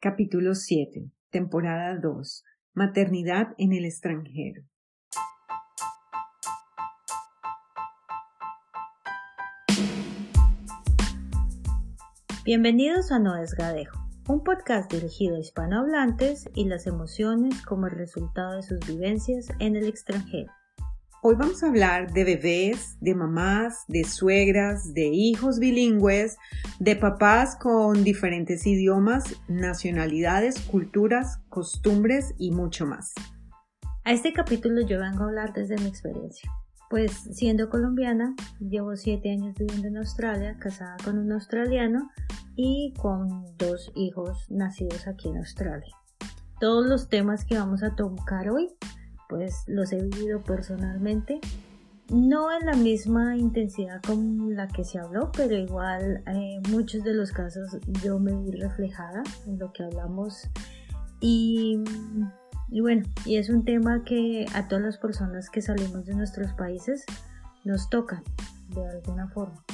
Capítulo 7, temporada 2. Maternidad en el extranjero. Bienvenidos a No es Gadejo, un podcast dirigido a hispanohablantes y las emociones como el resultado de sus vivencias en el extranjero. Hoy vamos a hablar de bebés, de mamás, de suegras, de hijos bilingües, de papás con diferentes idiomas, nacionalidades, culturas, costumbres y mucho más. A este capítulo yo vengo a hablar desde mi experiencia. Pues siendo colombiana, llevo siete años viviendo en Australia, casada con un australiano y con dos hijos nacidos aquí en Australia. Todos los temas que vamos a tocar hoy pues los he vivido personalmente. No en la misma intensidad con la que se habló, pero igual eh, muchos de los casos yo me vi reflejada en lo que hablamos. Y, y bueno, y es un tema que a todas las personas que salimos de nuestros países nos toca de alguna forma.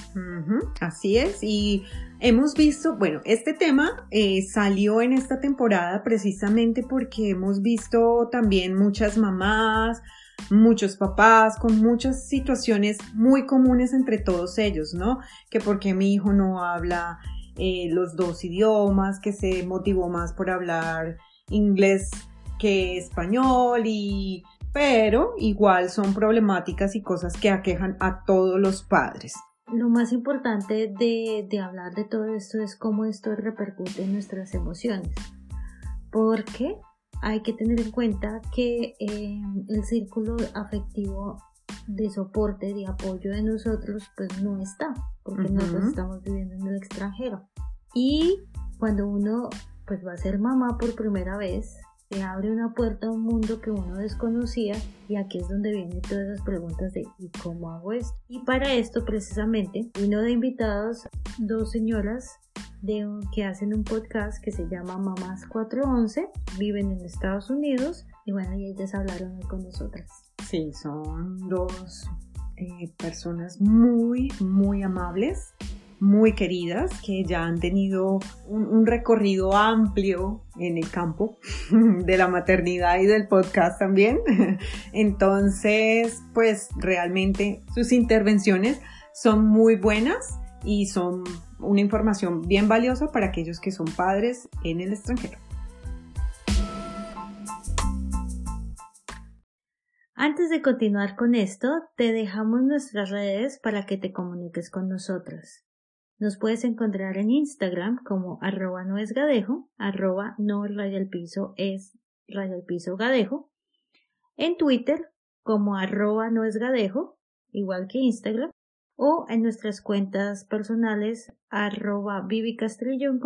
así es, y hemos visto, bueno, este tema eh, salió en esta temporada precisamente porque hemos visto también muchas mamás, muchos papás con muchas situaciones muy comunes entre todos ellos, ¿no? Que porque mi hijo no habla eh, los dos idiomas, que se motivó más por hablar inglés que español y pero igual son problemáticas y cosas que aquejan a todos los padres. Lo más importante de, hablar de todo esto es cómo esto repercute en nuestras emociones, porque hay que tener en cuenta que eh, el círculo afectivo de soporte, de apoyo de nosotros, pues no está, porque nosotros estamos viviendo en el extranjero. Y cuando uno pues va a ser mamá por primera vez, se abre una puerta a un mundo que uno desconocía y aquí es donde vienen todas esas preguntas de ¿y cómo hago esto? Y para esto precisamente vino de invitados dos señoras de que hacen un podcast que se llama Mamás 411, viven en Estados Unidos y bueno, y ellas hablaron con nosotras. Sí, son dos eh, personas muy, muy amables muy queridas que ya han tenido un, recorrido amplio en el campo de la maternidad y del podcast también. Entonces, pues realmente sus intervenciones son muy buenas y son una información bien valiosa para aquellos que son padres en el extranjero. Antes de continuar con esto, te dejamos nuestras redes para que te comuniques con nosotras. Nos puedes encontrar en Instagram como arroba no es gadejo, arroba no es gadejo. En Twitter como arroba no es gadejo, igual que Instagram. O en nuestras cuentas personales arroba Vivi Castrillón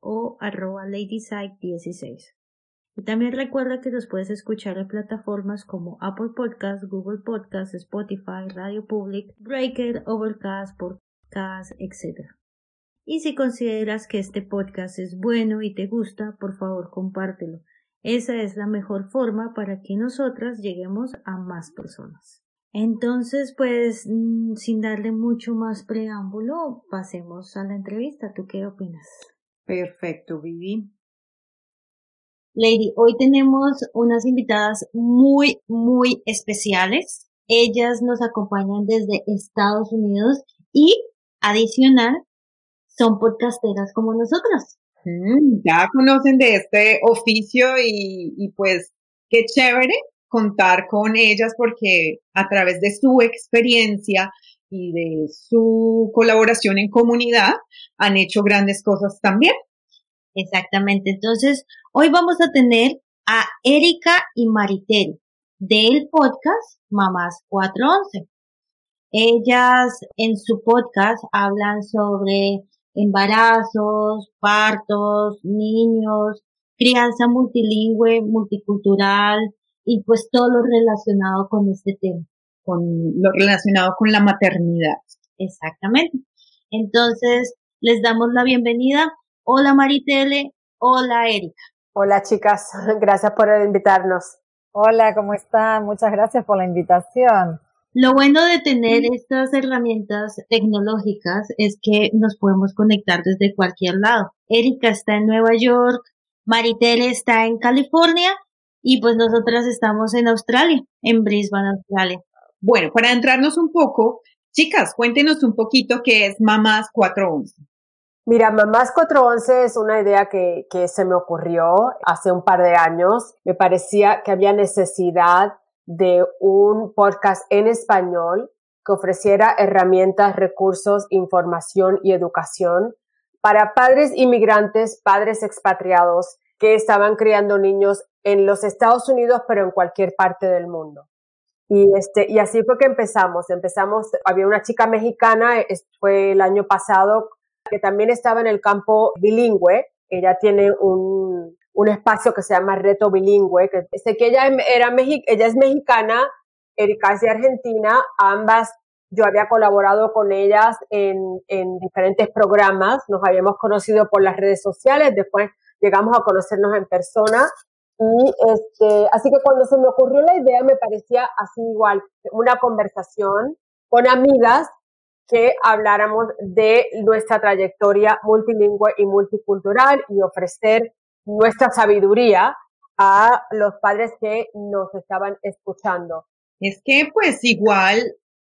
o arroba LadySide16. Y también recuerda que nos puedes escuchar en plataformas como Apple Podcasts, Google Podcasts, Spotify, Radio Public, Breaker, Overcast, por etc. Y si consideras que este podcast es bueno y te gusta, por favor compártelo. Esa es la mejor forma para que nosotras lleguemos a más personas. Entonces, pues, mm, sin darle mucho más preámbulo, pasemos a la entrevista. ¿Tú qué opinas? Perfecto, Vivi. Lady, hoy tenemos unas invitadas muy, muy especiales. Ellas nos acompañan desde Estados Unidos y adicional son podcasteras como nosotros. Mm, ya conocen de este oficio y, pues qué chévere contar con ellas porque a través de su experiencia y de su colaboración en comunidad han hecho grandes cosas también. Exactamente. Entonces, hoy vamos a tener a Erika y Maritel del podcast Mamás 411. Ellas en su podcast hablan sobre embarazos, partos, niños, crianza multilingüe, multicultural y pues todo lo relacionado con este tema. Con lo relacionado con la maternidad. Exactamente. Entonces, les damos la bienvenida. Hola Maritele, hola Erika. Hola chicas, gracias por invitarnos. Hola, ¿cómo están? Muchas gracias por la invitación. Lo bueno de tener estas herramientas tecnológicas es que nos podemos conectar desde cualquier lado. Erika está en Nueva York, Maritere está en California y pues nosotras estamos en Australia, en Brisbane, Australia. Bueno, para entrarnos un poco, chicas, cuéntenos un poquito qué es Mamás 411. Mira, Mamás 411 es una idea que, que se me ocurrió hace un par de años. Me parecía que había necesidad de un podcast en español que ofreciera herramientas, recursos, información y educación para padres inmigrantes, padres expatriados que estaban criando niños en los Estados Unidos, pero en cualquier parte del mundo. Y, este, y así fue que empezamos. Empezamos, había una chica mexicana, fue el año pasado, que también estaba en el campo bilingüe. Ella tiene un, un espacio que se llama Reto Bilingüe, que sé que ella, era ella es mexicana, Erika es de Argentina, ambas yo había colaborado con ellas en, en diferentes programas, nos habíamos conocido por las redes sociales, después llegamos a conocernos en persona y este, así que cuando se me ocurrió la idea me parecía así igual, una conversación con amigas que habláramos de nuestra trayectoria multilingüe y multicultural y ofrecer nuestra sabiduría a los padres que nos estaban escuchando. Es que pues igual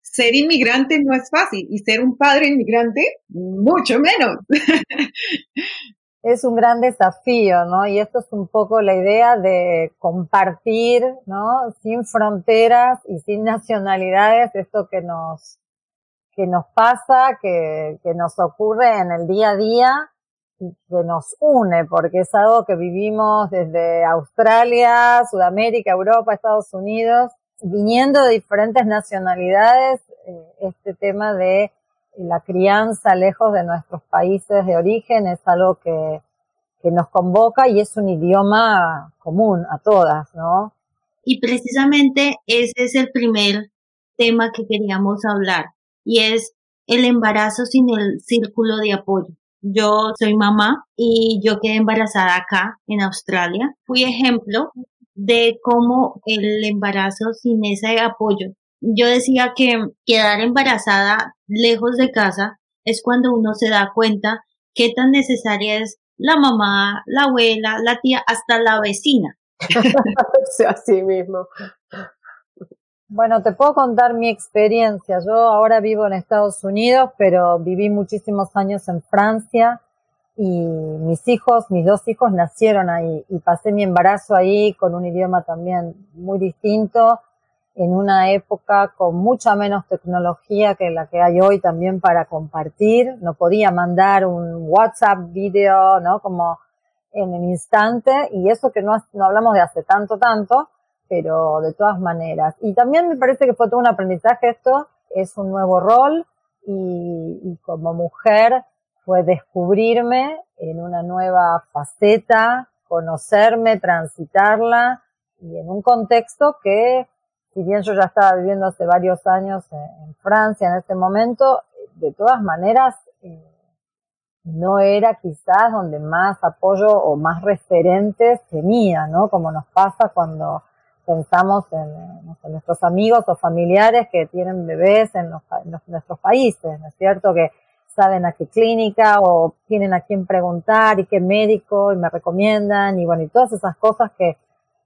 ser inmigrante no es fácil y ser un padre inmigrante mucho menos. Es un gran desafío, ¿no? Y esto es un poco la idea de compartir, ¿no? Sin fronteras y sin nacionalidades, esto que nos, que nos pasa, que, que nos ocurre en el día a día que nos une, porque es algo que vivimos desde Australia, Sudamérica, Europa, Estados Unidos, viniendo de diferentes nacionalidades, eh, este tema de la crianza lejos de nuestros países de origen es algo que, que nos convoca y es un idioma común a todas, ¿no? Y precisamente ese es el primer tema que queríamos hablar y es el embarazo sin el círculo de apoyo. Yo soy mamá y yo quedé embarazada acá en Australia. Fui ejemplo de cómo el embarazo sin ese apoyo. Yo decía que quedar embarazada lejos de casa es cuando uno se da cuenta qué tan necesaria es la mamá, la abuela, la tía, hasta la vecina. Así mismo. Bueno, te puedo contar mi experiencia. Yo ahora vivo en Estados Unidos, pero viví muchísimos años en Francia y mis hijos, mis dos hijos nacieron ahí y pasé mi embarazo ahí con un idioma también muy distinto, en una época con mucha menos tecnología que la que hay hoy también para compartir. No podía mandar un WhatsApp video, ¿no? Como en el instante y eso que no, no hablamos de hace tanto, tanto pero de todas maneras. Y también me parece que fue todo un aprendizaje esto, es un nuevo rol y, como mujer fue descubrirme en una nueva faceta, conocerme, transitarla y en un contexto que, si bien yo ya estaba viviendo hace varios años en, Francia en este momento, de todas maneras eh, no era quizás donde más apoyo o más referentes tenía, ¿no? Como nos pasa cuando pensamos en, nuestros amigos o familiares que tienen bebés en, nuestros países, ¿no es cierto? Que saben a qué clínica o tienen a quién preguntar y qué médico y me recomiendan y bueno, y todas esas cosas que,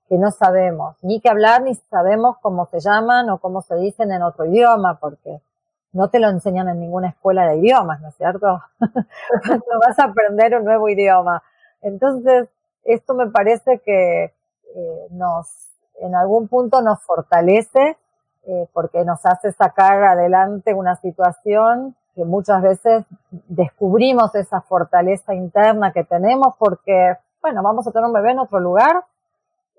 que no sabemos, ni que hablar ni sabemos cómo se llaman o cómo se dicen en otro idioma, porque no te lo enseñan en ninguna escuela de idiomas, ¿no es cierto? no vas a aprender un nuevo idioma. Entonces, esto me parece que eh, nos, en algún punto nos fortalece eh, porque nos hace sacar adelante una situación que muchas veces descubrimos esa fortaleza interna que tenemos porque, bueno, vamos a tener un bebé en otro lugar.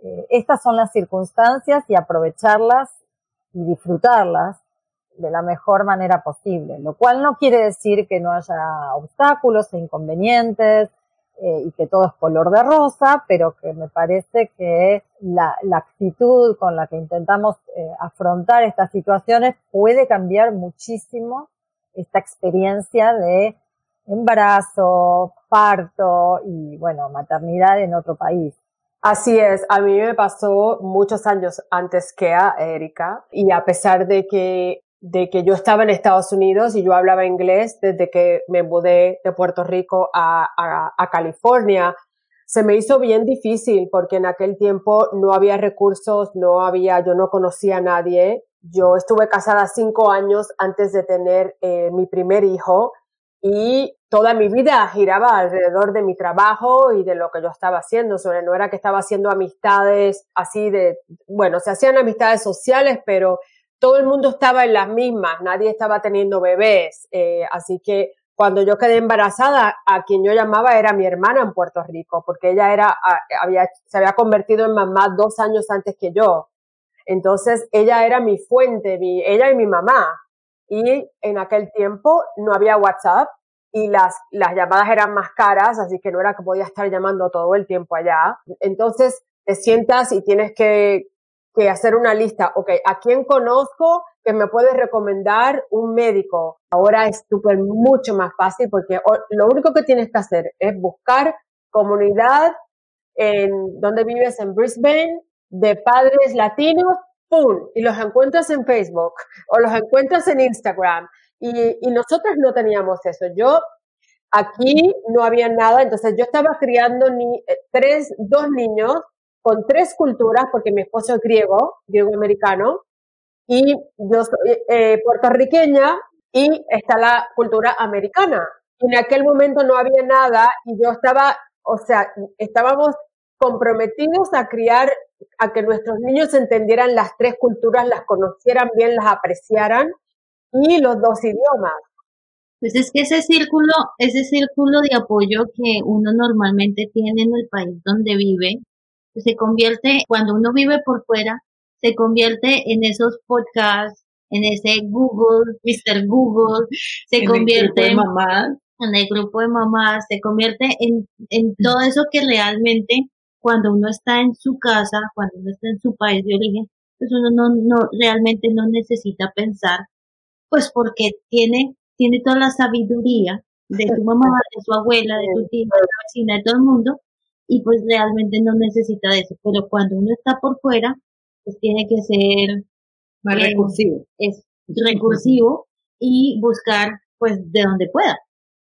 Eh, estas son las circunstancias y aprovecharlas y disfrutarlas de la mejor manera posible, lo cual no quiere decir que no haya obstáculos e inconvenientes, eh, y que todo es color de rosa, pero que me parece que la, actitud con la que intentamos eh, afrontar estas situaciones puede cambiar muchísimo esta experiencia de embarazo, parto y, bueno, maternidad en otro país. Así es, a mí me pasó muchos años antes que a Erika y a pesar de que de que yo estaba en Estados Unidos y yo hablaba inglés desde que me mudé de Puerto Rico a, California. Se me hizo bien difícil porque en aquel tiempo no había recursos, no había, yo no conocía a nadie. Yo estuve casada cinco años antes de tener eh, mi primer hijo y toda mi vida giraba alrededor de mi trabajo y de lo que yo estaba haciendo. Sobre no era que estaba haciendo amistades así de, bueno, se hacían amistades sociales, pero todo el mundo estaba en las mismas, nadie estaba teniendo bebés, eh, así que cuando yo quedé embarazada, a quien yo llamaba era mi hermana en Puerto Rico, porque ella era, había, se había convertido en mamá dos años antes que yo. Entonces, ella era mi fuente, mi, ella y mi mamá. Y en aquel tiempo no había WhatsApp y las, las llamadas eran más caras, así que no era que podía estar llamando todo el tiempo allá. Entonces, te sientas y tienes que que hacer una lista, ok, ¿a quién conozco que me puede recomendar un médico? Ahora es súper mucho más fácil porque lo único que tienes que hacer es buscar comunidad en donde vives en Brisbane de padres latinos, ¡pum! Y los encuentras en Facebook o los encuentras en Instagram. Y, y nosotros no teníamos eso. Yo aquí no había nada, entonces yo estaba criando ni, eh, tres, dos niños con tres culturas, porque mi esposo es griego, griego americano, y yo soy eh, puertorriqueña y está la cultura americana. En aquel momento no había nada y yo estaba, o sea, estábamos comprometidos a criar, a que nuestros niños entendieran las tres culturas, las conocieran bien, las apreciaran y los dos idiomas. Pues es que ese círculo, ese círculo de apoyo que uno normalmente tiene en el país donde vive, se convierte, cuando uno vive por fuera, se convierte en esos podcasts, en ese Google, Mr. Google, se convierte en, mamás. en el grupo de mamás, se convierte en, en todo eso que realmente cuando uno está en su casa, cuando uno está en su país de origen, pues uno no, no realmente no necesita pensar, pues porque tiene, tiene toda la sabiduría de tu mamá, de su abuela, de tu tía, de la vecina, de todo el mundo, y pues realmente no necesita de eso. Pero cuando uno está por fuera, pues tiene que ser más eh, recursivo. Es recursivo y buscar pues de donde pueda.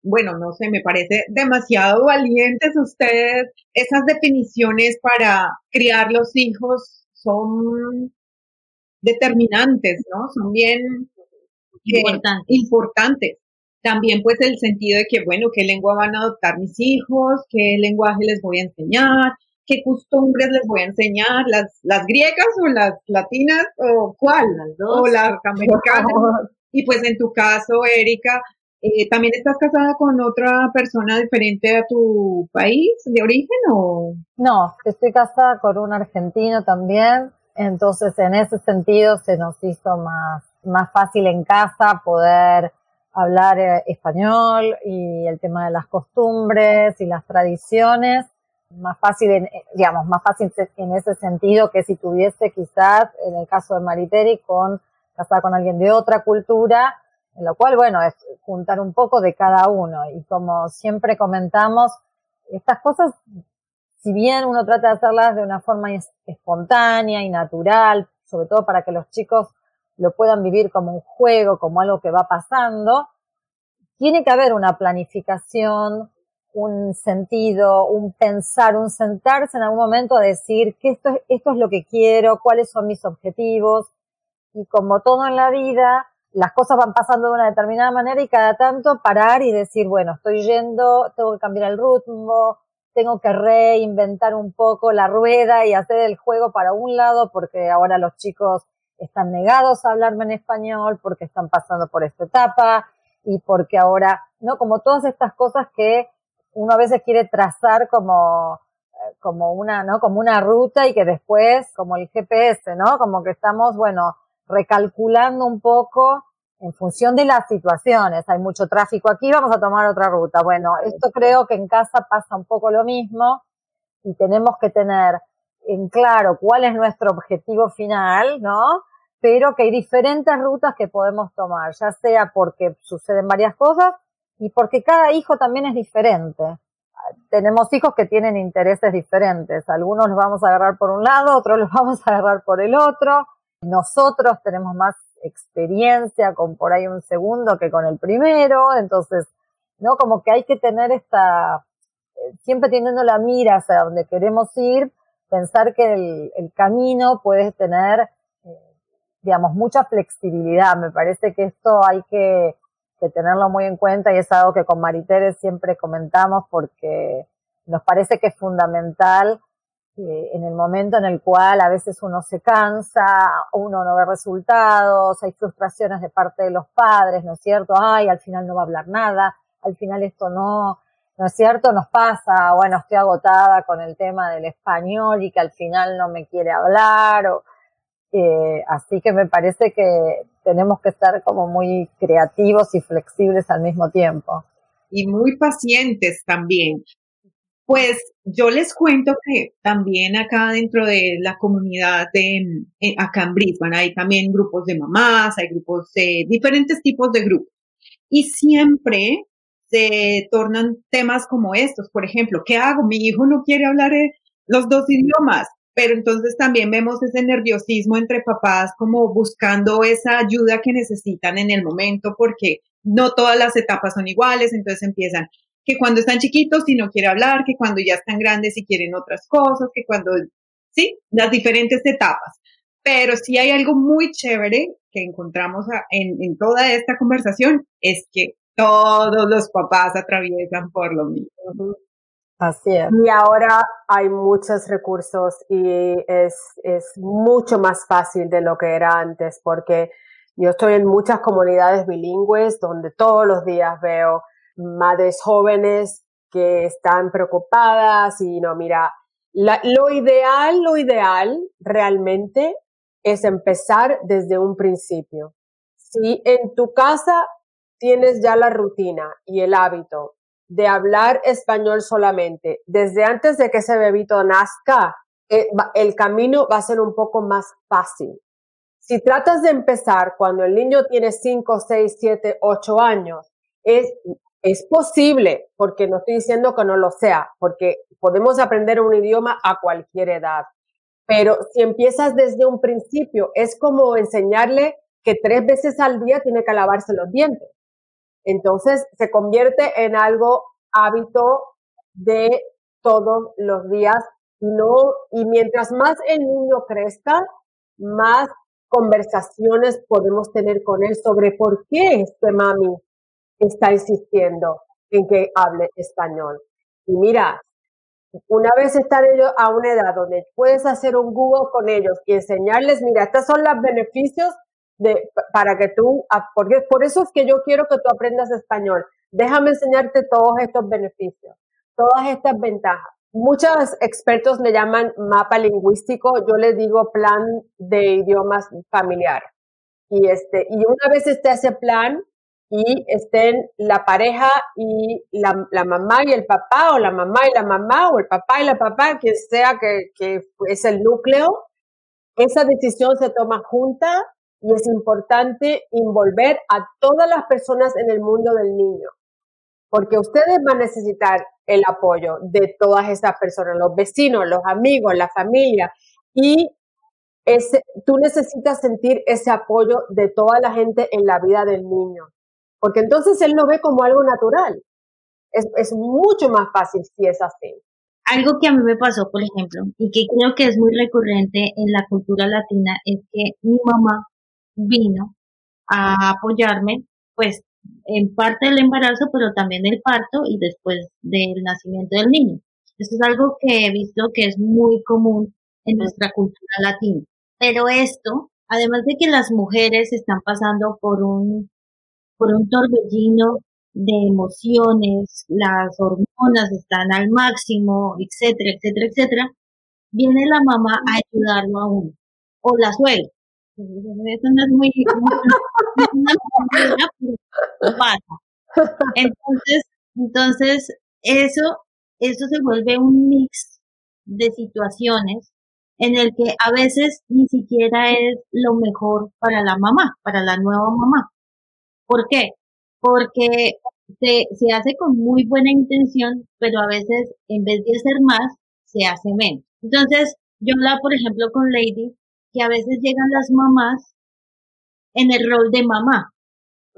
Bueno, no sé, me parece demasiado valientes ustedes. Esas definiciones para criar los hijos son determinantes, ¿no? Son bien importantes. También pues el sentido de que, bueno, qué lengua van a adoptar mis hijos, qué lenguaje les voy a enseñar, qué costumbres les voy a enseñar, las, las griegas o las latinas o cuál, o las americanas. y pues en tu caso, Erika, eh, ¿también estás casada con otra persona diferente a tu país de origen o? No, estoy casada con un argentino también, entonces en ese sentido se nos hizo más, más fácil en casa poder hablar eh, español y el tema de las costumbres y las tradiciones, más fácil, en, digamos, más fácil en ese sentido que si tuviese quizás, en el caso de Mariteri, con casada con alguien de otra cultura, en lo cual, bueno, es juntar un poco de cada uno. Y como siempre comentamos, estas cosas, si bien uno trata de hacerlas de una forma espontánea y natural, sobre todo para que los chicos lo puedan vivir como un juego, como algo que va pasando, tiene que haber una planificación, un sentido, un pensar, un sentarse en algún momento a decir que esto, esto es lo que quiero, cuáles son mis objetivos. Y como todo en la vida, las cosas van pasando de una determinada manera y cada tanto parar y decir, bueno, estoy yendo, tengo que cambiar el ritmo, tengo que reinventar un poco la rueda y hacer el juego para un lado porque ahora los chicos están negados a hablarme en español porque están pasando por esta etapa y porque ahora, ¿no? Como todas estas cosas que uno a veces quiere trazar como, eh, como una, ¿no? Como una ruta y que después, como el GPS, ¿no? Como que estamos, bueno, recalculando un poco en función de las situaciones. Hay mucho tráfico aquí, vamos a tomar otra ruta. Bueno, esto creo que en casa pasa un poco lo mismo y tenemos que tener en claro cuál es nuestro objetivo final, ¿no? Pero que hay diferentes rutas que podemos tomar, ya sea porque suceden varias cosas y porque cada hijo también es diferente. tenemos hijos que tienen intereses diferentes. Algunos los vamos a agarrar por un lado, otros los vamos a agarrar por el otro. Nosotros tenemos más experiencia con por ahí un segundo que con el primero, entonces, ¿no? Como que hay que tener esta, eh, siempre teniendo la mira hacia donde queremos ir, pensar que el, camino puede tener, digamos, mucha flexibilidad. Me parece que esto hay que, tenerlo muy en cuenta y es algo que con Maritere siempre comentamos porque nos parece que es fundamental eh, en el momento en el cual a veces uno se cansa, uno no ve resultados, hay frustraciones de parte de los padres, ¿no es cierto? Ay, al final no va a hablar nada, al final esto no, ¿no es cierto? Nos pasa, bueno, estoy agotada con el tema del español y que al final no me quiere hablar, o, eh, así que me parece que tenemos que estar como muy creativos y flexibles al mismo tiempo. Y muy pacientes también, pues yo les cuento que también acá dentro de la comunidad de acá en Brisbane hay también grupos de mamás, hay grupos de diferentes tipos de grupos. Y siempre se tornan temas como estos. Por ejemplo, ¿qué hago? Mi hijo no quiere hablar eh, los dos idiomas, pero entonces también vemos ese nerviosismo entre papás como buscando esa ayuda que necesitan en el momento porque no todas las etapas son iguales, entonces empiezan, que cuando están chiquitos y no quiere hablar, que cuando ya están grandes y quieren otras cosas, que cuando, sí, las diferentes etapas. Pero sí hay algo muy chévere que encontramos en, en toda esta conversación, es que todos los papás atraviesan por lo mismo. Y ahora hay muchos recursos y es, es mucho más fácil de lo que era antes porque yo estoy en muchas comunidades bilingües donde todos los días veo madres jóvenes que están preocupadas y no, mira, lo ideal, lo ideal realmente es empezar desde un principio. Si en tu casa tienes ya la rutina y el hábito de hablar español solamente, desde antes de que ese bebito nazca, eh, el camino va a ser un poco más fácil. Si tratas de empezar cuando el niño tiene 5, 6, 7, 8 años, es es posible, porque no estoy diciendo que no lo sea, porque podemos aprender un idioma a cualquier edad. Pero si empiezas desde un principio, es como enseñarle que tres veces al día tiene que lavarse los dientes. Entonces se convierte en algo hábito de todos los días y no, y mientras más el niño crezca, más conversaciones podemos tener con él sobre por qué este mami está insistiendo en que hable español. Y mira, una vez están ellos a una edad donde puedes hacer un Google con ellos y enseñarles, mira, estos son los beneficios para que tú, porque por eso es que yo quiero que tú aprendas español. Déjame enseñarte todos estos beneficios, todas estas ventajas. Muchos expertos me llaman mapa lingüístico, yo les digo plan de idiomas familiar. Y este, y una vez esté ese plan, y estén la pareja y la, la, mamá y el papá, o la mamá y la mamá, o el papá y la papá, quien sea que es el núcleo, esa decisión se toma junta y es importante involver a todas las personas en el mundo del niño, porque ustedes van a necesitar el apoyo de todas esas personas, los vecinos, los amigos, la familia, y ese, tú necesitas sentir ese apoyo de toda la gente en la vida del niño porque entonces él lo ve como algo natural. Es, es mucho más fácil si es así. Algo que a mí me pasó, por ejemplo, y que creo que es muy recurrente en la cultura latina, es que mi mamá vino a apoyarme, pues, en parte del embarazo, pero también del parto y después del nacimiento del niño. Esto es algo que he visto que es muy común en nuestra cultura latina. Pero esto, además de que las mujeres están pasando por un por un torbellino de emociones, las hormonas están al máximo, etcétera, etcétera, etcétera, viene la mamá a ayudarlo a uno, o la suegra. Eso no es muy, pasa. Entonces, entonces, eso, eso se vuelve un mix de situaciones en el que a veces ni siquiera es lo mejor para la mamá, para la nueva mamá. ¿Por qué? Porque se, se hace con muy buena intención, pero a veces en vez de hacer más, se hace menos. Entonces, yo hablaba, por ejemplo, con Lady, que a veces llegan las mamás en el rol de mamá,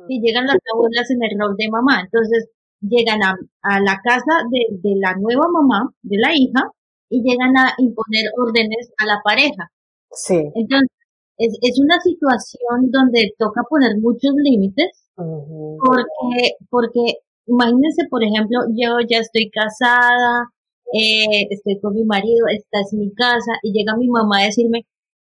y llegan las abuelas en el rol de mamá. Entonces, llegan a, a la casa de, de, la nueva mamá, de la hija, y llegan a imponer órdenes a la pareja. Sí. Entonces, es, es una situación donde toca poner muchos límites, porque, porque imagínense, por ejemplo, yo ya estoy casada, eh, estoy con mi marido, esta es mi casa, y llega mi mamá a decirme,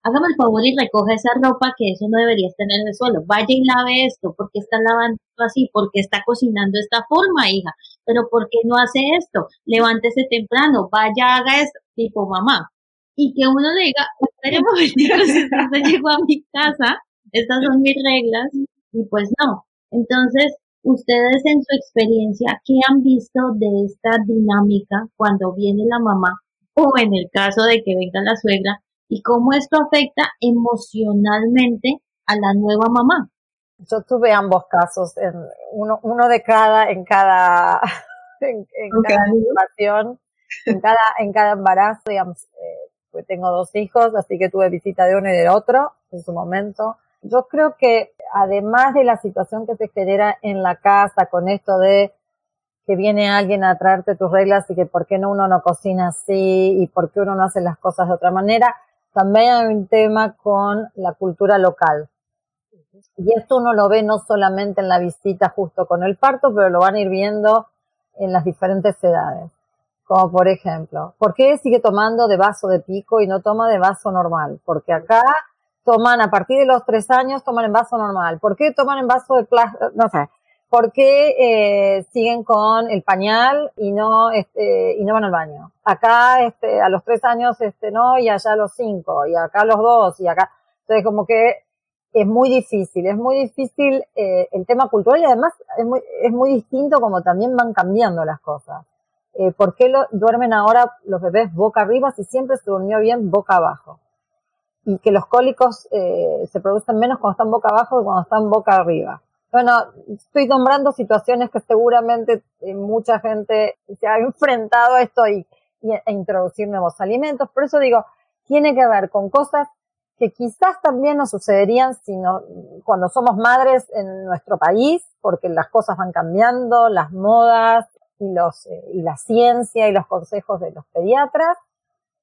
hágame el favor y recoja esa ropa que eso no debería estar en el suelo. Vaya y lave esto, porque está lavando así? porque está cocinando de esta forma, hija? Pero ¿por qué no hace esto? Levántese temprano, vaya, haga esto, tipo mamá. Y que uno le diga, esperemos, usted llegó a mi casa, estas son mis reglas, y pues no. Entonces, ustedes en su experiencia, ¿qué han visto de esta dinámica cuando viene la mamá o en el caso de que venga la suegra y cómo esto afecta emocionalmente a la nueva mamá. Yo tuve ambos casos, en uno, uno de cada, en cada, en, cada situación, en cada, en cada embarazo, digamos, eh, pues tengo dos hijos, así que tuve visita de uno y del otro en su momento. Yo creo que además de la situación que se genera en la casa con esto de que viene alguien a traerte tus reglas y que por qué no uno no cocina así y por qué uno no hace las cosas de otra manera, también hay un tema con la cultura local. Y esto uno lo ve no solamente en la visita justo con el parto, pero lo van a ir viendo en las diferentes edades. Como por ejemplo, ¿por qué sigue tomando de vaso de pico y no toma de vaso normal? Porque acá toman a partir de los tres años, toman en vaso normal. ¿Por qué toman en vaso de plástico? No sé. ¿Por qué eh, siguen con el pañal y no este, y no van al baño? Acá este, a los tres años este no y allá a los cinco y acá a los dos y acá entonces como que es muy difícil, es muy difícil eh, el tema cultural y además es muy, es muy distinto como también van cambiando las cosas. Eh, ¿Por qué lo, duermen ahora los bebés boca arriba si siempre se durmió bien boca abajo? Y que los cólicos eh, se producen menos cuando están boca abajo que cuando están boca arriba. Bueno, estoy nombrando situaciones que seguramente eh, mucha gente se ha enfrentado a esto y, y a introducir nuevos alimentos. Por eso digo, tiene que ver con cosas que quizás también nos sucederían si no, cuando somos madres en nuestro país, porque las cosas van cambiando, las modas y los eh, y la ciencia y los consejos de los pediatras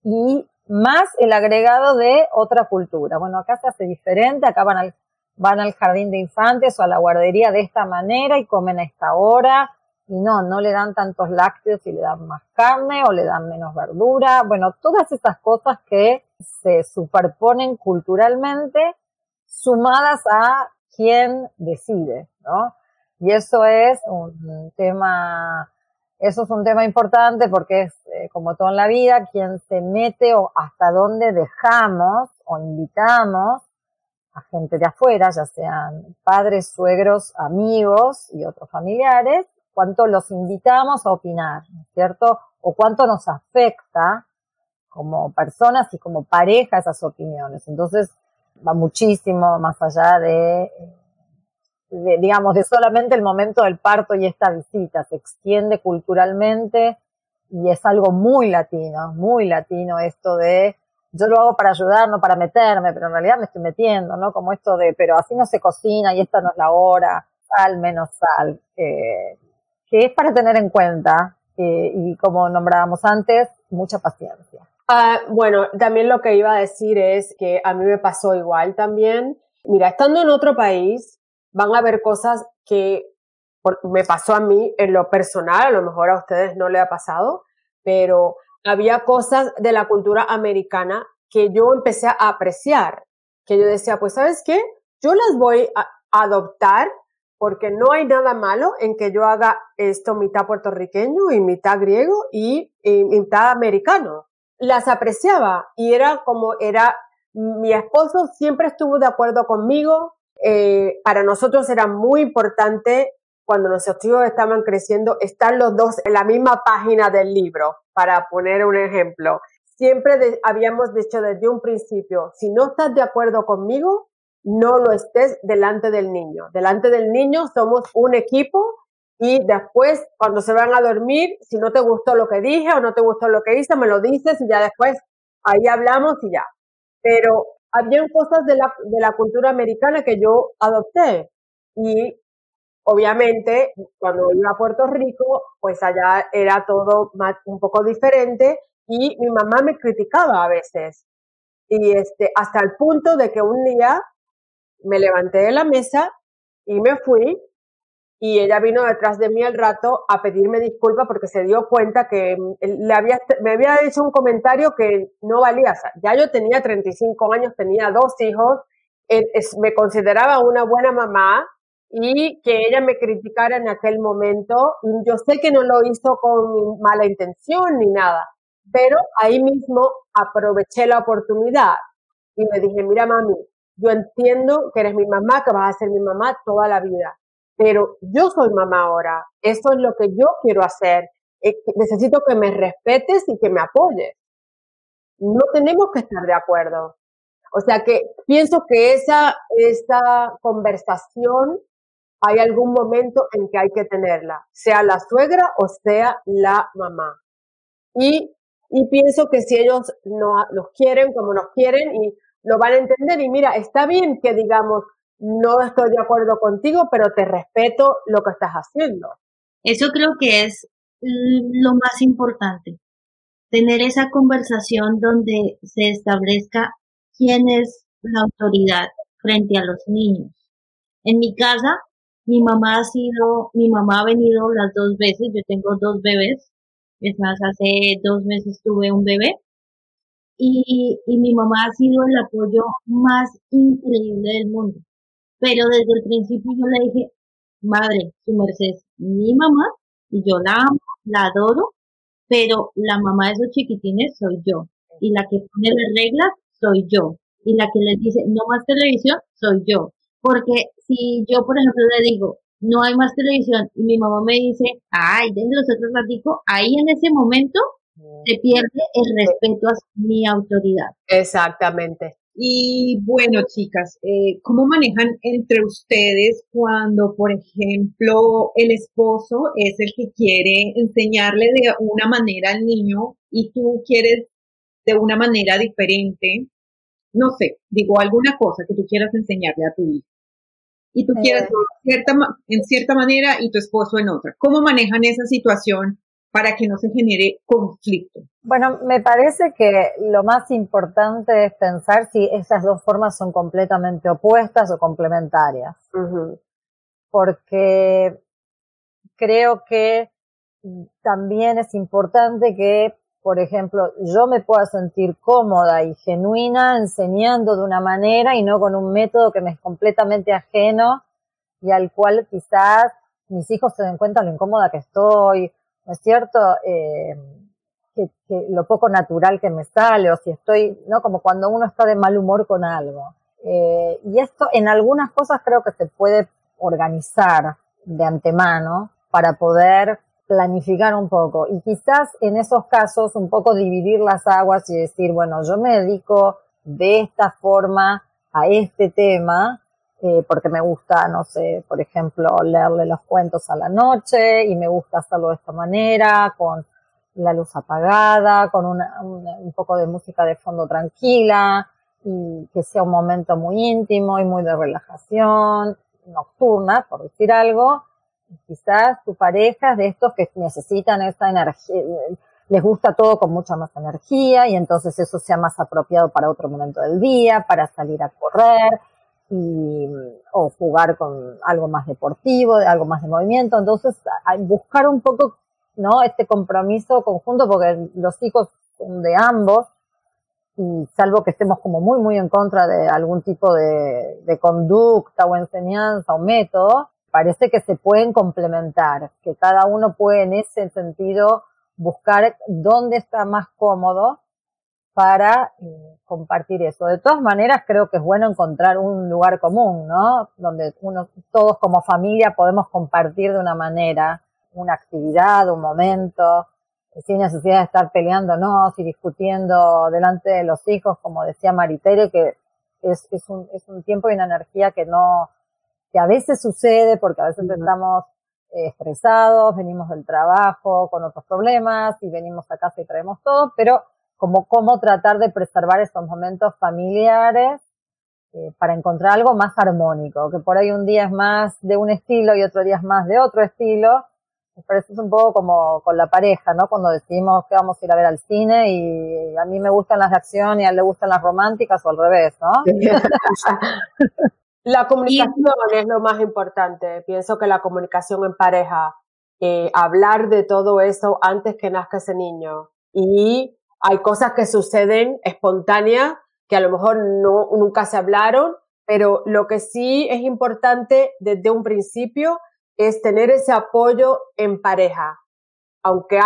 y más el agregado de otra cultura. Bueno, acá se hace diferente, acá van al van al jardín de infantes o a la guardería de esta manera y comen a esta hora y no, no le dan tantos lácteos y le dan más carne o le dan menos verdura. Bueno, todas esas cosas que se superponen culturalmente sumadas a quién decide, ¿no? Y eso es un tema, eso es un tema importante porque es eh, como todo en la vida, quien se mete o hasta dónde dejamos o invitamos a gente de afuera, ya sean padres, suegros, amigos y otros familiares, cuánto los invitamos a opinar, ¿cierto? O cuánto nos afecta como personas y como pareja esas opiniones. Entonces, va muchísimo más allá de, de, digamos, de solamente el momento del parto y esta visita. Se extiende culturalmente y es algo muy latino, muy latino esto de yo lo hago para ayudar, no para meterme, pero en realidad me estoy metiendo, ¿no? Como esto de, pero así no se cocina y esta no es la hora, sal menos sal, eh, que es para tener en cuenta eh, y como nombrábamos antes, mucha paciencia. Ah, bueno, también lo que iba a decir es que a mí me pasó igual también. Mira, estando en otro país, van a haber cosas que me pasó a mí en lo personal, a lo mejor a ustedes no le ha pasado, pero había cosas de la cultura americana que yo empecé a apreciar, que yo decía, pues sabes qué, yo las voy a adoptar porque no hay nada malo en que yo haga esto mitad puertorriqueño y mitad griego y, mitad americano. Las apreciaba y era como era, mi esposo siempre estuvo de acuerdo conmigo, eh, para nosotros era muy importante cuando nuestros hijos estaban creciendo, estar los dos en la misma página del libro, para poner un ejemplo. Siempre habíamos dicho desde un principio, si no estás de acuerdo conmigo, no lo estés delante del niño. Delante del niño somos un equipo y después cuando se van a dormir, si no te gustó lo que dije o no te gustó lo que hice, me lo dices y ya después ahí hablamos y ya. Pero había cosas de la, de la cultura americana que yo adopté y obviamente cuando iba a Puerto Rico, pues allá era todo un poco diferente y mi mamá me criticaba a veces. Y este, hasta el punto de que un día me levanté de la mesa y me fui y ella vino detrás de mí al rato a pedirme disculpas porque se dio cuenta que le había, me había hecho un comentario que no valía. ya yo tenía 35 años, tenía dos hijos, me consideraba una buena mamá y que ella me criticara en aquel momento. Yo sé que no lo hizo con mala intención ni nada, pero ahí mismo aproveché la oportunidad y me dije, mira mami, yo entiendo que eres mi mamá, que vas a ser mi mamá toda la vida, pero yo soy mamá ahora, eso es lo que yo quiero hacer, eh, necesito que me respetes y que me apoyes. No tenemos que estar de acuerdo. O sea que pienso que esa, esa conversación hay algún momento en que hay que tenerla, sea la suegra o sea la mamá. Y y pienso que si ellos no, nos quieren como nos quieren y lo van a entender y mira, está bien que digamos, no estoy de acuerdo contigo, pero te respeto lo que estás haciendo. Eso creo que es lo más importante, tener esa conversación donde se establezca quién es la autoridad frente a los niños. En mi casa, mi mamá ha sido, mi mamá ha venido las dos veces, yo tengo dos bebés, es más, hace dos meses tuve un bebé y, y mi mamá ha sido el apoyo más increíble del mundo. Pero desde el principio yo le dije, madre, su merced mi mamá y yo la amo, la adoro, pero la mamá de esos chiquitines soy yo. Y la que pone las reglas soy yo. Y la que les dice, no más televisión, soy yo. Porque si yo, por ejemplo, le digo, no hay más televisión y mi mamá me dice, ay, los otros ratico, ahí en ese momento se pierde el respeto a mi autoridad. Exactamente. Y bueno, chicas, eh, ¿cómo manejan entre ustedes cuando, por ejemplo, el esposo es el que quiere enseñarle de una manera al niño y tú quieres de una manera diferente? No sé, digo alguna cosa que tú quieras enseñarle a tu hijo y tú quieres cierta, en cierta manera y tu esposo en otra. ¿Cómo manejan esa situación para que no se genere conflicto? Bueno, me parece que lo más importante es pensar si esas dos formas son completamente opuestas o complementarias. Porque creo que también es importante que por ejemplo, yo me pueda sentir cómoda y genuina enseñando de una manera y no con un método que me es completamente ajeno y al cual quizás mis hijos se den cuenta lo incómoda que estoy, ¿no es cierto? Eh, que, lo poco natural que me sale o si estoy, ¿no? Como cuando uno está de mal humor con algo. Eh, y esto en algunas cosas creo que se puede organizar de antemano para poder planificar un poco y quizás en esos casos un poco dividir las aguas y decir, bueno, yo me dedico de esta forma a este tema eh, porque me gusta, no sé, por ejemplo, leerle los cuentos a la noche y me gusta hacerlo de esta manera, con la luz apagada, con una, un poco de música de fondo tranquila y que sea un momento muy íntimo y muy de relajación, nocturna, por decir algo, quizás tu pareja es de estos que necesitan esa energía, les gusta todo con mucha más energía y entonces eso sea más apropiado para otro momento del día, para salir a correr y, o jugar con algo más deportivo, algo más de movimiento. Entonces, buscar un poco, ¿no? Este compromiso conjunto porque los hijos son de ambos y salvo que estemos como muy, muy en contra de algún tipo de conducta o enseñanza o método, parece que se pueden complementar, que cada uno puede en ese sentido buscar dónde está más cómodo para eh, compartir eso. De todas maneras, creo que es bueno encontrar un lugar común, ¿no? Donde uno, todos como familia podemos compartir de una manera una actividad, un momento, sin necesidad de estar peleándonos y discutiendo delante de los hijos, como decía Maritere, que es, un, es un tiempo y una energía que no, que a veces sucede porque a veces estamos estresados, venimos del trabajo con otros problemas y venimos a casa y traemos todo, pero como cómo tratar de preservar estos momentos familiares eh, para encontrar algo más armónico, que por ahí un día es más de un estilo y otro día es más de otro estilo. Me parece un poco como con la pareja, ¿no? Cuando decimos que vamos a ir a ver al cine y a mí me gustan las de acción y a él le gustan las románticas o al revés, ¿no? La comunicación es lo más importante. Pienso que la comunicación en pareja, eh, hablar de todo eso antes que nazca ese niño. Y hay cosas que suceden espontáneas que a lo mejor no, nunca se hablaron, pero lo que sí es importante desde un principio es tener ese apoyo en pareja. Aunque,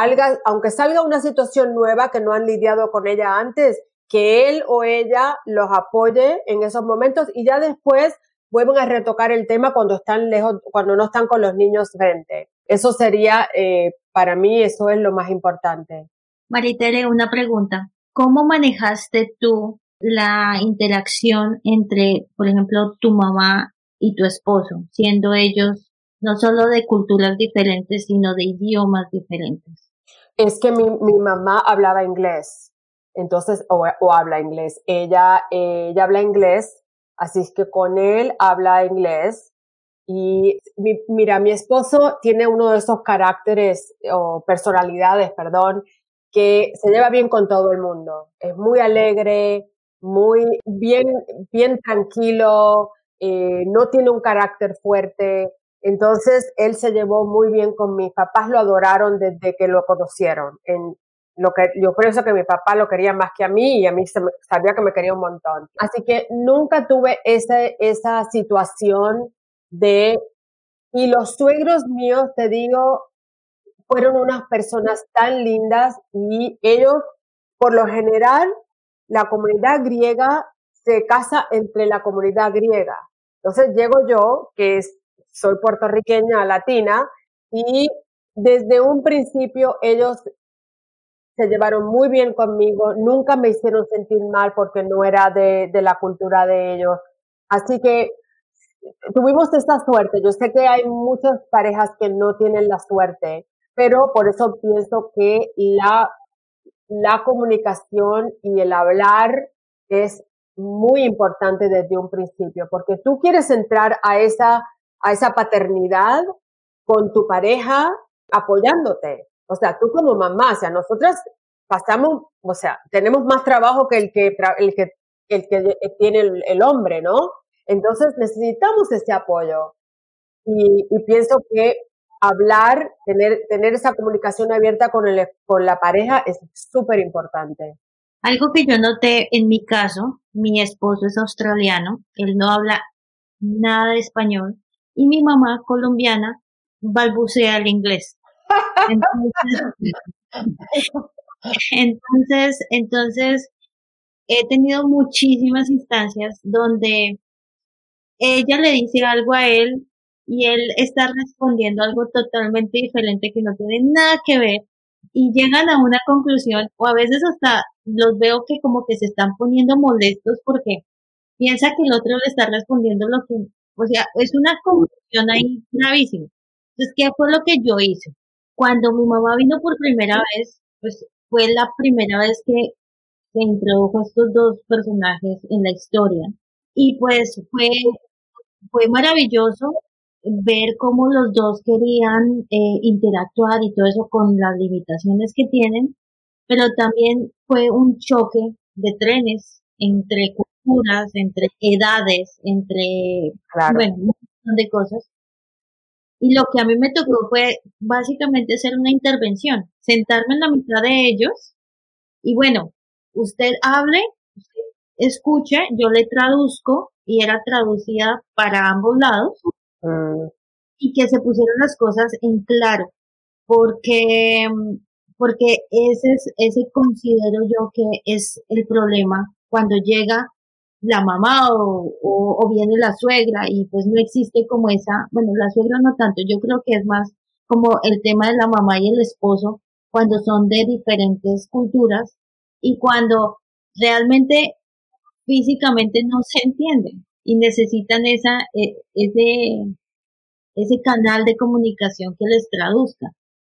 aunque salga una situación nueva que no han lidiado con ella antes, que él o ella los apoye en esos momentos y ya después vuelven a retocar el tema cuando están lejos, cuando no están con los niños frente. Eso sería, eh, para mí, eso es lo más importante. Maritere, una pregunta. ¿Cómo manejaste tú la interacción entre, por ejemplo, tu mamá y tu esposo, siendo ellos no solo de culturas diferentes, sino de idiomas diferentes? Es que mi, mi mamá hablaba inglés, entonces, o, habla inglés. Ella, ella habla inglés, así es que con él habla inglés. Y mira, mi esposo tiene uno de esos caracteres o personalidades, perdón, que se lleva bien con todo el mundo. Es muy alegre, muy bien, bien tranquilo, eh, no tiene un carácter fuerte. Entonces, él se llevó muy bien con mis papás, lo adoraron desde que lo conocieron. Lo que, yo pienso que mi papá lo quería más que a mí y a mí sabía que me quería un montón. Así que nunca tuve ese, esa situación de, y los suegros míos, te digo, fueron unas personas tan lindas y ellos, por lo general, la comunidad griega se casa entre la comunidad griega. Entonces llego yo, que soy puertorriqueña latina, y desde un principio ellos se llevaron muy bien conmigo, nunca me hicieron sentir mal porque no era de, de la cultura de ellos. Así que tuvimos esta suerte. Yo sé que hay muchas parejas que no tienen la suerte, pero por eso pienso que la la comunicación y el hablar es muy importante desde un principio, porque tú quieres entrar a esa, a esa paternidad con tu pareja apoyándote. O sea, tú como mamá, o sea, nosotras pasamos, o sea, tenemos más trabajo que el que, el que, el que tiene el, hombre, ¿no? Entonces necesitamos ese apoyo. Y, y pienso que hablar, tener, tener esa comunicación abierta con, el, con la pareja es súper importante. Algo que yo noté en mi caso, mi esposo es australiano, él no habla nada de español y mi mamá colombiana balbucea el inglés. Entonces, entonces, he tenido muchísimas instancias donde ella le dice algo a él y él está respondiendo algo totalmente diferente que no tiene nada que ver y llegan a una conclusión o a veces hasta los veo que como que se están poniendo molestos porque piensa que el otro le está respondiendo lo que, o sea, es una confusión ahí gravísima. Entonces, ¿qué fue lo que yo hice? Cuando mi mamá vino por primera vez, pues fue la primera vez que se introdujo estos dos personajes en la historia y pues fue, fue maravilloso ver cómo los dos querían eh, interactuar y todo eso con las limitaciones que tienen, pero también fue un choque de trenes entre culturas, entre edades, entre bueno, un montón de cosas. Y lo que a mí me tocó fue básicamente hacer una intervención, sentarme en la mitad de ellos y bueno, usted hable, usted escuche, yo le traduzco y era traducida para ambos lados Mm. Y que se pusieron las cosas en claro, porque, porque ese es, ese considero yo que es el problema cuando llega la mamá o, o, viene la suegra y pues no existe como esa, bueno, la suegra no tanto, yo creo que es más como el tema de la mamá y el esposo cuando son de diferentes culturas y cuando realmente físicamente no se entienden y necesitan esa, e, ese, ese canal de comunicación que les traduzca.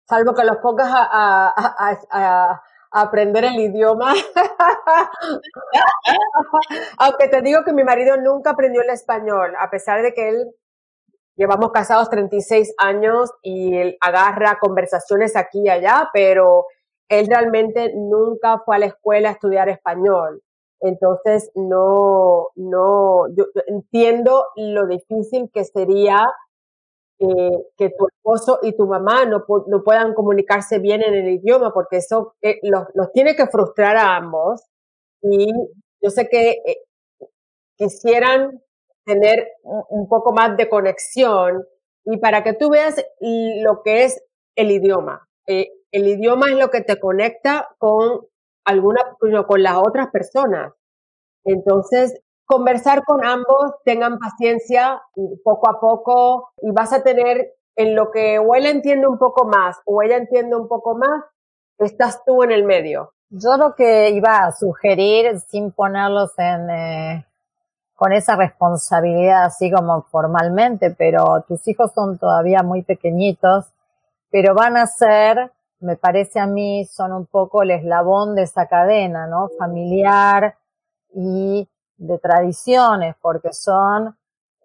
Salvo que los pongas a, aprender el idioma. Aunque te digo que mi marido nunca aprendió el español, a pesar de que él llevamos casados 36 años y él agarra conversaciones aquí y allá, pero él realmente nunca fue a la escuela a estudiar español. Entonces, no, no, yo entiendo lo difícil que sería eh, que tu esposo y tu mamá no, no, puedan comunicarse bien en el idioma, porque eso eh, los, los, tiene que frustrar a ambos. Y yo sé que eh, quisieran tener un, poco más de conexión y para que tú veas lo que es el idioma. el idioma es lo que te conecta con alguna, con las otras personas. Entonces, conversar con ambos, tengan paciencia poco a poco y vas a tener en lo que o él entiende un poco más o ella entiende un poco más, estás tú en el medio. Yo lo que iba a sugerir, sin ponerlos en, eh, con esa responsabilidad así como formalmente, pero tus hijos son todavía muy pequeñitos, pero van a ser, me parece a mí, son un poco el eslabón de esa cadena, ¿no? Familiar y de tradiciones, porque son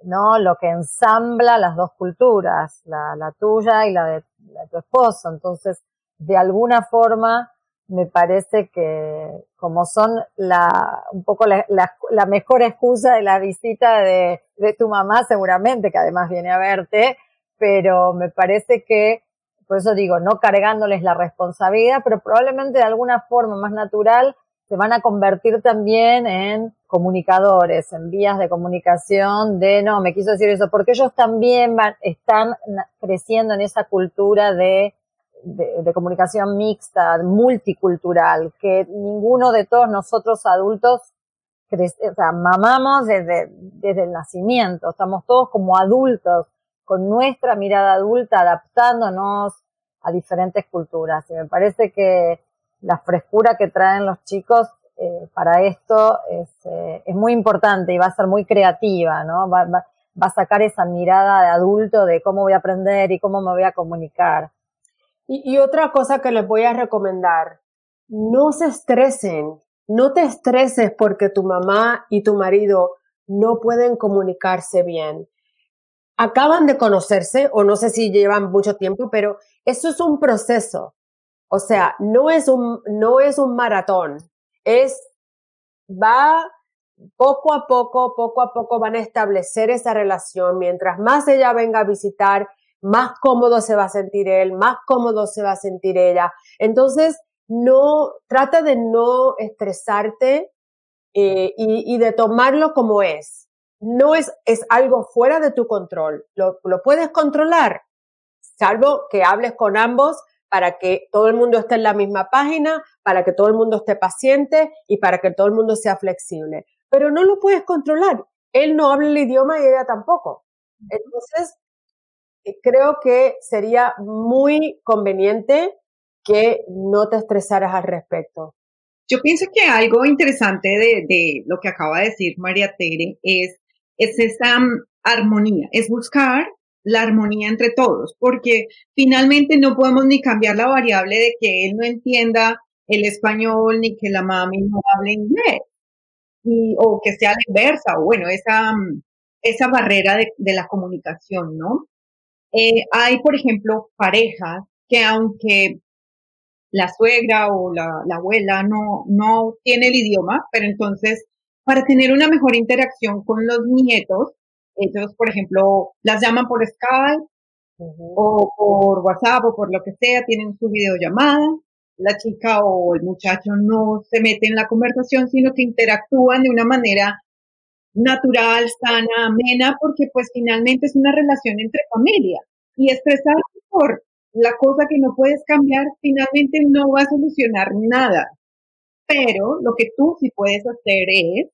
¿no? lo que ensambla las dos culturas, la, la tuya y la de, tu esposo. Entonces, de alguna forma, me parece que como son la, un poco la, la, mejor excusa de la visita de, de tu mamá, seguramente, que además viene a verte, pero me parece que, por eso digo, no cargándoles la responsabilidad, pero probablemente de alguna forma más natural se van a convertir también en comunicadores, en vías de comunicación de, no, me quiso decir eso, porque ellos también van, están creciendo en esa cultura de, de, comunicación mixta, multicultural, que ninguno de todos nosotros adultos o sea, mamamos desde, desde el nacimiento, estamos todos como adultos, con nuestra mirada adulta, adaptándonos a diferentes culturas. Y me parece que la frescura que traen los chicos eh, para esto es, eh, es, muy importante y va a ser muy creativa, ¿no? Va, va, va, a sacar esa mirada de adulto de cómo voy a aprender y cómo me voy a comunicar. Y, y otra cosa que les voy a recomendar, no se estresen, no te estreses porque tu mamá y tu marido no pueden comunicarse bien. Acaban de conocerse o no sé si llevan mucho tiempo, pero eso es un proceso. O sea, no es un, no es un maratón, es, va poco a poco, poco a poco van a establecer esa relación. Mientras más ella venga a visitar, más cómodo se va a sentir él, más cómodo se va a sentir ella. Entonces, no, trata de no estresarte eh, y, y, de tomarlo como es. No es, es algo fuera de tu control. Lo, lo puedes controlar, salvo que hables con ambos para que todo el mundo esté en la misma página, para que todo el mundo esté paciente y para que todo el mundo sea flexible. Pero no lo puedes controlar. Él no habla el idioma y ella tampoco. Entonces, eh, creo que sería muy conveniente que no te estresaras al respecto. Yo pienso que algo interesante de, lo que acaba de decir María Tere es, es esa mm, armonía, es buscar la armonía entre todos, porque finalmente no podemos ni cambiar la variable de que él no entienda el español ni que la mami no hable inglés, y, o que sea la inversa, o bueno, esa, esa barrera de, de la comunicación, ¿no? Eh, hay, por ejemplo, parejas que aunque la suegra o la, la abuela no, no tiene el idioma, pero entonces para tener una mejor interacción con los nietos, ellos, por ejemplo, las llaman por Skype o por WhatsApp o por lo que sea, tienen su videollamada. La chica o el muchacho no se mete en la conversación, sino que interactúan de una manera natural, sana, amena, porque pues finalmente es una relación entre familia. Y estresar por la cosa que no puedes cambiar, finalmente no va a solucionar nada. Pero lo que tú sí puedes hacer es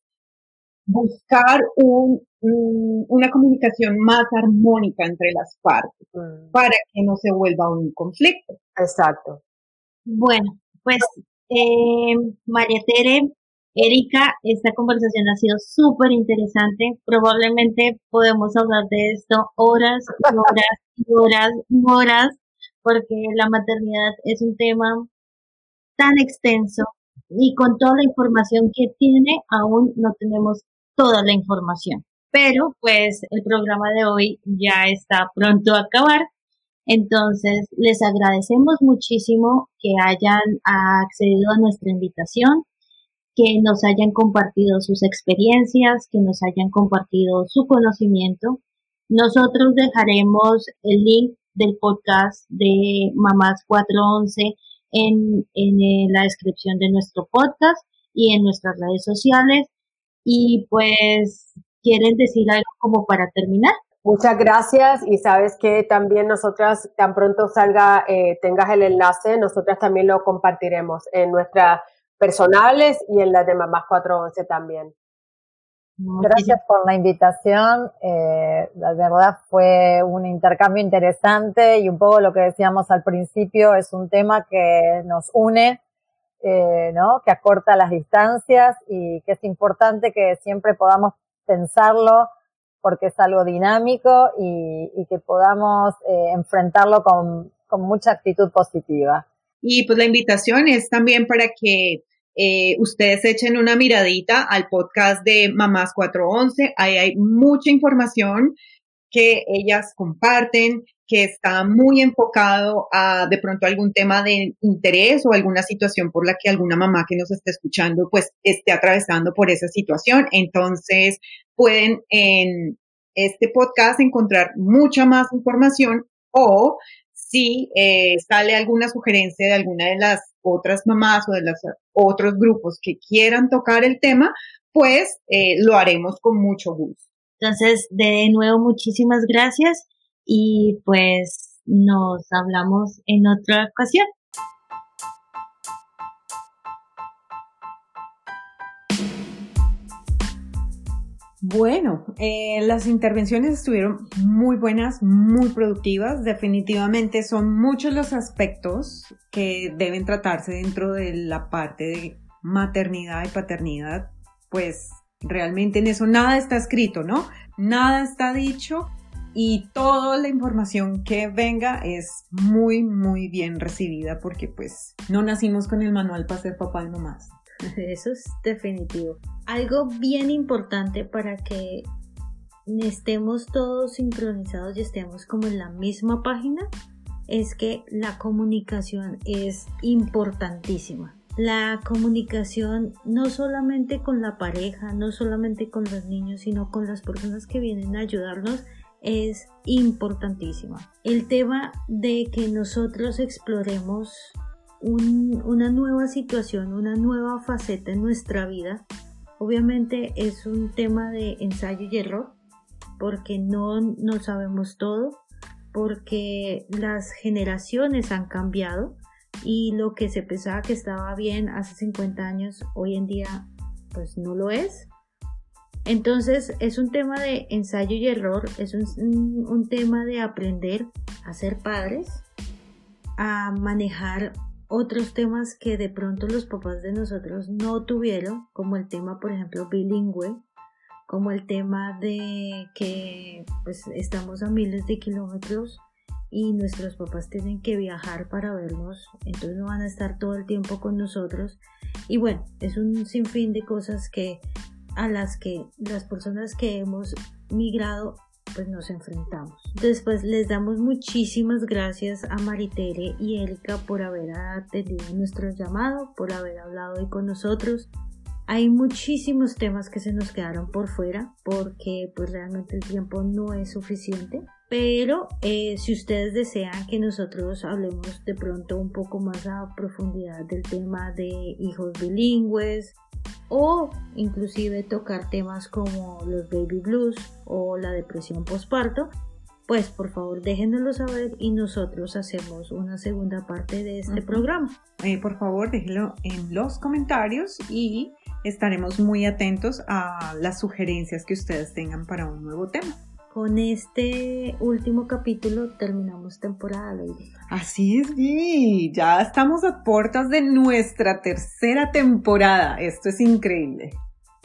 buscar un, una comunicación más armónica entre las partes mm. para que no se vuelva un conflicto. Exacto. Bueno, pues eh, María Tere, Erika, esta conversación ha sido súper interesante. Probablemente podemos hablar de esto horas y horas y horas y horas, porque la maternidad es un tema tan extenso y con toda la información que tiene, aún no tenemos toda la información. Pero pues el programa de hoy ya está pronto a acabar. Entonces, les agradecemos muchísimo que hayan accedido a nuestra invitación que nos hayan compartido sus experiencias, que nos hayan compartido su conocimiento. Nosotros dejaremos el link del podcast de Mamás 411 en, en la descripción de nuestro podcast y en nuestras redes sociales. Y pues, ¿quieren decir algo como para terminar? Muchas gracias y sabes que también nosotras, tan pronto salga, eh, tengas el enlace, nosotras también lo compartiremos en nuestra personales y en las de Mamás 411 también. Gracias por la invitación. Eh, la verdad fue un intercambio interesante y un poco lo que decíamos al principio es un tema que nos une, eh, ¿no? Que acorta las distancias y que es importante que siempre podamos pensarlo porque es algo dinámico y, y que podamos eh, enfrentarlo con, con mucha actitud positiva. Y pues la invitación es también para que eh, ustedes echen una miradita al podcast de Mamás 411. Ahí hay mucha información que ellas comparten, que está muy enfocado a de pronto algún tema de interés o alguna situación por la que alguna mamá que nos esté escuchando pues esté atravesando por esa situación. Entonces pueden en este podcast encontrar mucha más información o si eh, sale alguna sugerencia de alguna de las otras mamás o de los otros grupos que quieran tocar el tema, pues eh, lo haremos con mucho gusto. Entonces, de nuevo, muchísimas gracias y pues nos hablamos en otra ocasión. Bueno, eh, las intervenciones estuvieron muy buenas, muy productivas. Definitivamente son muchos los aspectos que deben tratarse dentro de la parte de maternidad y paternidad. Pues realmente en eso nada está escrito, ¿no? Nada está dicho y toda la información que venga es muy, muy bien recibida porque pues no nacimos con el manual para ser papá y mamás. Eso es definitivo. Algo bien importante para que estemos todos sincronizados y estemos como en la misma página es que la comunicación es importantísima. La comunicación no solamente con la pareja, no solamente con los niños, sino con las personas que vienen a ayudarnos es importantísima. El tema de que nosotros exploremos una nueva situación, una nueva faceta en nuestra vida, obviamente es un tema de ensayo y error, porque no, no sabemos todo, porque las generaciones han cambiado y lo que se pensaba que estaba bien hace 50 años, hoy en día pues no lo es. Entonces es un tema de ensayo y error, es un, un tema de aprender a ser padres, a manejar otros temas que de pronto los papás de nosotros no tuvieron, como el tema, por ejemplo, bilingüe, como el tema de que pues estamos a miles de kilómetros y nuestros papás tienen que viajar para vernos, entonces no van a estar todo el tiempo con nosotros. Y bueno, es un sinfín de cosas que a las que las personas que hemos migrado pues nos enfrentamos. Después les damos muchísimas gracias a Maritere y Erika por haber atendido nuestro llamado, por haber hablado hoy con nosotros. Hay muchísimos temas que se nos quedaron por fuera porque pues realmente el tiempo no es suficiente. Pero eh, si ustedes desean que nosotros hablemos de pronto un poco más a profundidad del tema de hijos bilingües, o inclusive tocar temas como los baby blues o la depresión postparto, pues por favor déjenoslo saber y nosotros hacemos una segunda parte de este programa. Eh, por favor déjenlo en los comentarios y estaremos muy atentos a las sugerencias que ustedes tengan para un nuevo tema. Con este último capítulo terminamos temporada, Lady. Así es, sí. Ya estamos a puertas de nuestra tercera temporada. Esto es increíble.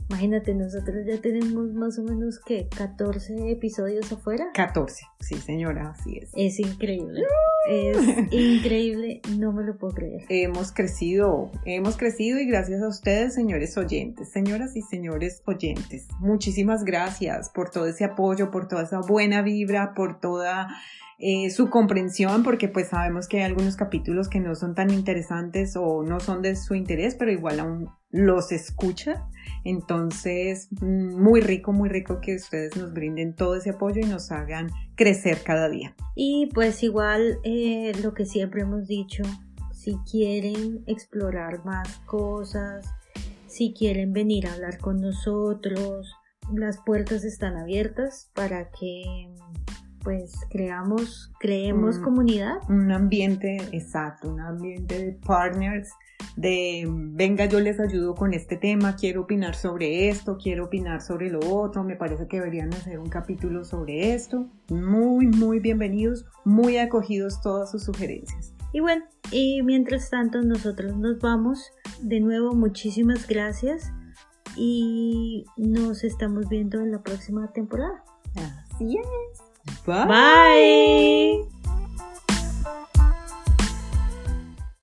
Imagínate, nosotros ya tenemos más o menos que 14 episodios afuera. 14, sí señora, así es. Es increíble. Es increíble, no me lo puedo creer. Hemos crecido, hemos crecido y gracias a ustedes, señores oyentes, señoras y señores oyentes. Muchísimas gracias por todo ese apoyo, por toda esa buena vibra, por toda eh, su comprensión, porque pues sabemos que hay algunos capítulos que no son tan interesantes o no son de su interés, pero igual aún los escucha. Entonces, mm, muy rico, muy rico que ustedes nos brinden todo ese apoyo y nos hagan crecer cada día. Y pues igual eh, lo que siempre hemos dicho, si quieren explorar más cosas, si quieren venir a hablar con nosotros, las puertas están abiertas para que pues creamos, creemos comunidad. Un ambiente, exacto, un ambiente de partners, de venga yo les ayudo con este tema, quiero opinar sobre esto, quiero opinar sobre lo otro, me parece que deberían hacer un capítulo sobre esto. Muy, muy bienvenidos, muy acogidos todas sus sugerencias. Y bueno, y mientras tanto nosotros nos vamos. De nuevo, muchísimas gracias y nos estamos viendo en la próxima temporada. Así es. Bye.